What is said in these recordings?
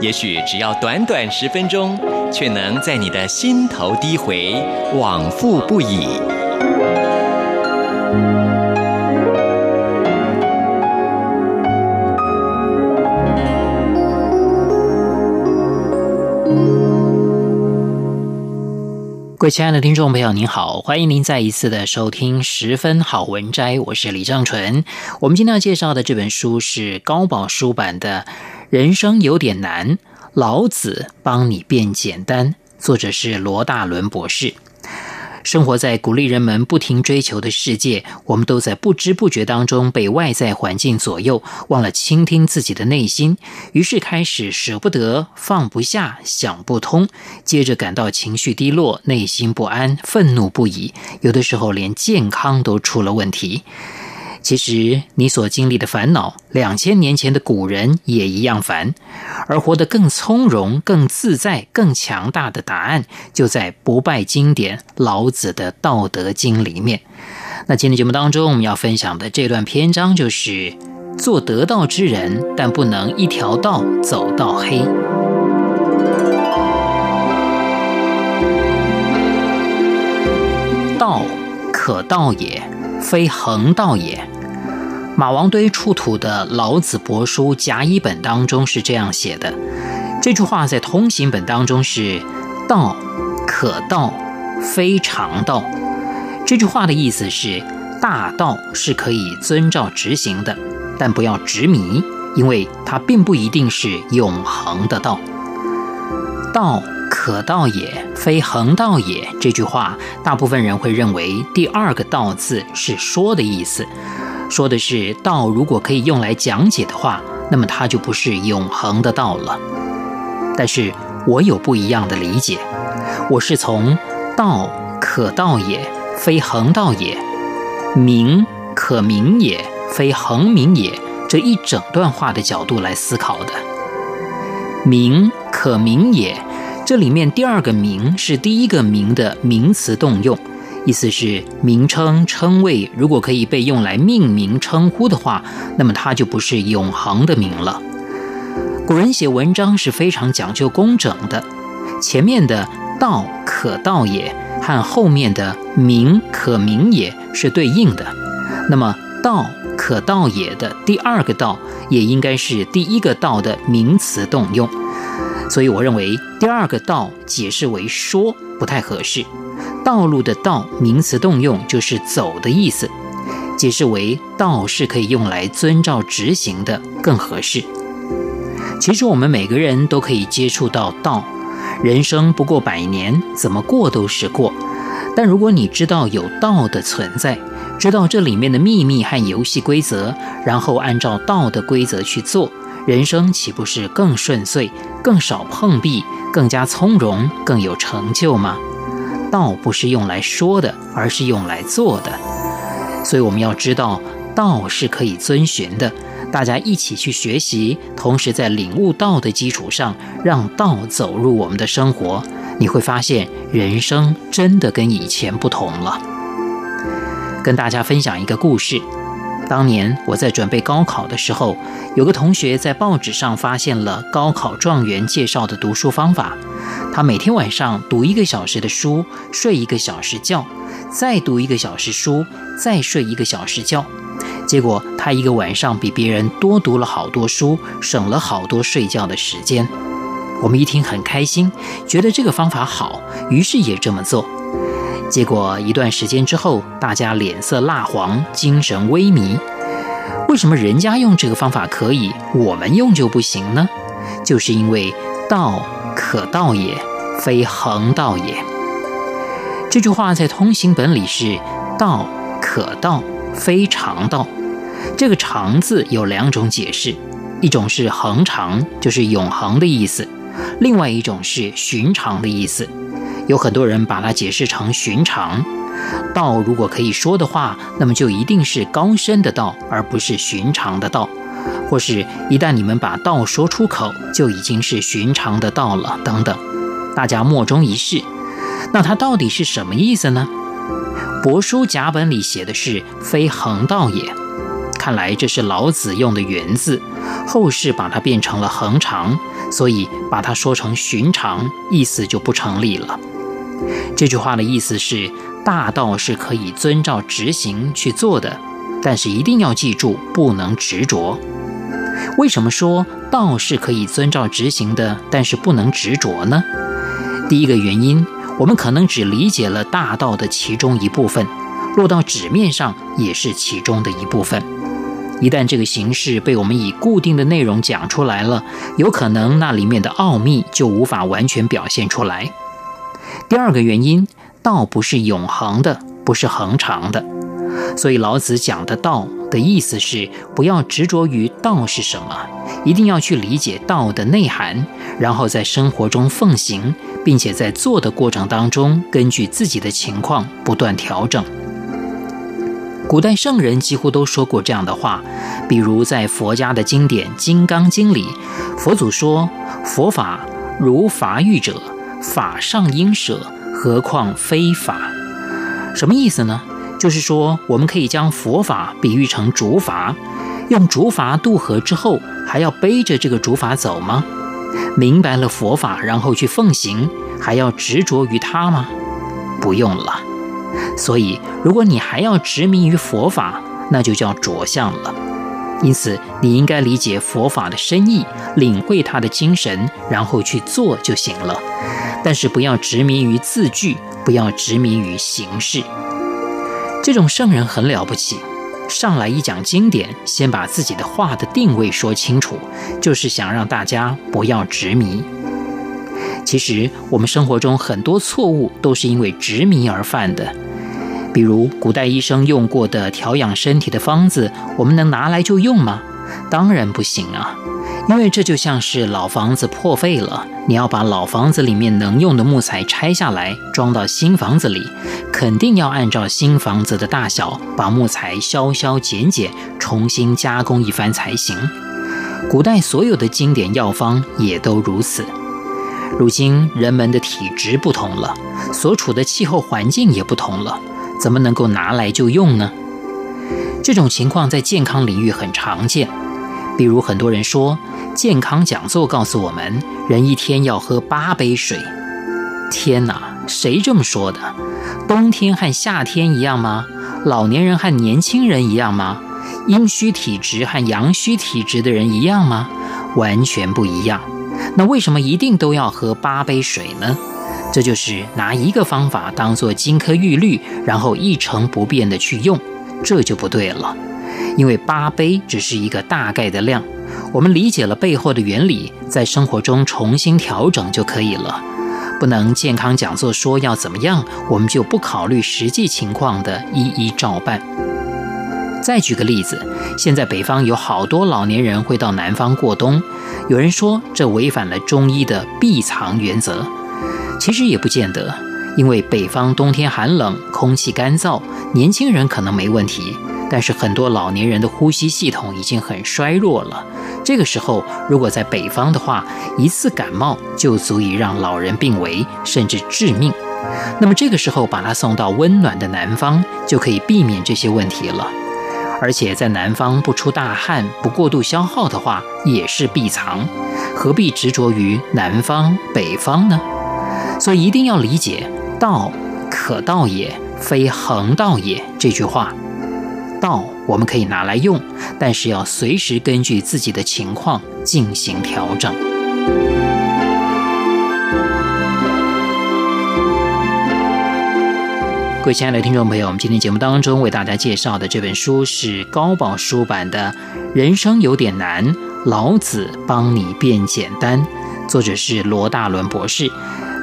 也许只要短短十分钟，却能在你的心头低回，往复不已。各位亲爱的听众朋友，您好，欢迎您再一次的收听《十分好文摘》，我是李正纯。我们今天要介绍的这本书是高宝书版的《人生有点难》，老子帮你变简单，作者是罗大伦博士。生活在鼓励人们不停追求的世界，我们都在不知不觉当中被外在环境左右，忘了倾听自己的内心，于是开始舍不得、放不下、想不通，接着感到情绪低落、内心不安、愤怒不已，有的时候连健康都出了问题。其实，你所经历的烦恼，两千年前的古人也一样烦，而活得更从容、更自在、更强大的答案，就在不败经典老子的《道德经》里面。那今天节目当中，我们要分享的这段篇章就是：做得道之人，但不能一条道走到黑。道，可道也，非恒道也。马王堆出土的老子帛书甲乙本当中是这样写的，这句话在通行本当中是“道可道，非常道”。这句话的意思是，大道是可以遵照执行的，但不要执迷，因为它并不一定是永恒的道。道可道也，非恒道也。这句话，大部分人会认为第二个“道”字是说的意思。说的是道，如果可以用来讲解的话，那么它就不是永恒的道了。但是我有不一样的理解，我是从“道可道也，非恒道也；名可名也，非恒名也”这一整段话的角度来思考的。名可名也，这里面第二个“名”是第一个“名”的名词动用。意思是名称称谓，如果可以被用来命名称呼的话，那么它就不是永恒的名了。古人写文章是非常讲究工整的，前面的“道可道也”和后面的“名可名也”是对应的。那么“道可道也”的第二个“道”也应该是第一个“道”的名词动用。所以我认为第二个“道”解释为说不太合适。道路的“道”名词动用就是走的意思，解释为道是可以用来遵照执行的更合适。其实我们每个人都可以接触到道，人生不过百年，怎么过都是过。但如果你知道有道的存在，知道这里面的秘密和游戏规则，然后按照道的规则去做，人生岂不是更顺遂、更少碰壁、更加从容、更有成就吗？道不是用来说的，而是用来做的。所以我们要知道，道是可以遵循的。大家一起去学习，同时在领悟道的基础上，让道走入我们的生活，你会发现人生真的跟以前不同了。跟大家分享一个故事。当年我在准备高考的时候，有个同学在报纸上发现了高考状元介绍的读书方法。他每天晚上读一个小时的书，睡一个小时觉，再读一个小时书，再睡一个小时觉。结果他一个晚上比别人多读了好多书，省了好多睡觉的时间。我们一听很开心，觉得这个方法好，于是也这么做。结果一段时间之后，大家脸色蜡黄，精神萎靡。为什么人家用这个方法可以，我们用就不行呢？就是因为道可道也，非恒道也。这句话在通行本里是道可道，非常道。这个常字有两种解释，一种是恒常，就是永恒的意思；另外一种是寻常的意思。有很多人把它解释成寻常。道如果可以说的话，那么就一定是高深的道，而不是寻常的道。或是，一旦你们把道说出口，就已经是寻常的道了。等等，大家莫衷一是。那它到底是什么意思呢？帛书甲本里写的是“非恒道也”，看来这是老子用的原字，后世把它变成了恒常，所以把它说成寻常，意思就不成立了。这句话的意思是，大道是可以遵照执行去做的，但是一定要记住，不能执着。为什么说道是可以遵照执行的，但是不能执着呢？第一个原因，我们可能只理解了大道的其中一部分，落到纸面上也是其中的一部分。一旦这个形式被我们以固定的内容讲出来了，有可能那里面的奥秘就无法完全表现出来。第二个原因，道不是永恒的，不是恒常的，所以老子讲的道的意思是，不要执着于道是什么，一定要去理解道的内涵，然后在生活中奉行，并且在做的过程当中，根据自己的情况不断调整。古代圣人几乎都说过这样的话，比如在佛家的经典《金刚经》里，佛祖说：“佛法如筏喻者。”法上应舍，何况非法？什么意思呢？就是说，我们可以将佛法比喻成竹筏，用竹筏渡河之后，还要背着这个竹筏走吗？明白了佛法，然后去奉行，还要执着于它吗？不用了。所以，如果你还要执迷于佛法，那就叫着相了。因此，你应该理解佛法的深意，领会它的精神，然后去做就行了。但是不要执迷于字句，不要执迷于形式。这种圣人很了不起，上来一讲经典，先把自己的话的定位说清楚，就是想让大家不要执迷。其实我们生活中很多错误都是因为执迷而犯的，比如古代医生用过的调养身体的方子，我们能拿来就用吗？当然不行啊。因为这就像是老房子破废了，你要把老房子里面能用的木材拆下来装到新房子里，肯定要按照新房子的大小把木材削削减减，重新加工一番才行。古代所有的经典药方也都如此。如今人们的体质不同了，所处的气候环境也不同了，怎么能够拿来就用呢？这种情况在健康领域很常见，比如很多人说。健康讲座告诉我们，人一天要喝八杯水。天哪，谁这么说的？冬天和夏天一样吗？老年人和年轻人一样吗？阴虚体质和阳虚体质的人一样吗？完全不一样。那为什么一定都要喝八杯水呢？这就是拿一个方法当做金科玉律，然后一成不变的去用，这就不对了。因为八杯只是一个大概的量。我们理解了背后的原理，在生活中重新调整就可以了。不能健康讲座说要怎么样，我们就不考虑实际情况的一一照办。再举个例子，现在北方有好多老年人会到南方过冬，有人说这违反了中医的避藏原则，其实也不见得，因为北方冬天寒冷，空气干燥，年轻人可能没问题。但是很多老年人的呼吸系统已经很衰弱了，这个时候如果在北方的话，一次感冒就足以让老人病危，甚至致命。那么这个时候把他送到温暖的南方，就可以避免这些问题了。而且在南方不出大汗、不过度消耗的话，也是避藏，何必执着于南方、北方呢？所以一定要理解“道可道也，非恒道也”这句话。道我们可以拿来用，但是要随时根据自己的情况进行调整。各位亲爱的听众朋友，我们今天节目当中为大家介绍的这本书是高宝书版的《人生有点难，老子帮你变简单》，作者是罗大伦博士。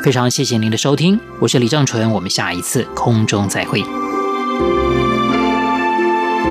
非常谢谢您的收听，我是李正淳，我们下一次空中再会。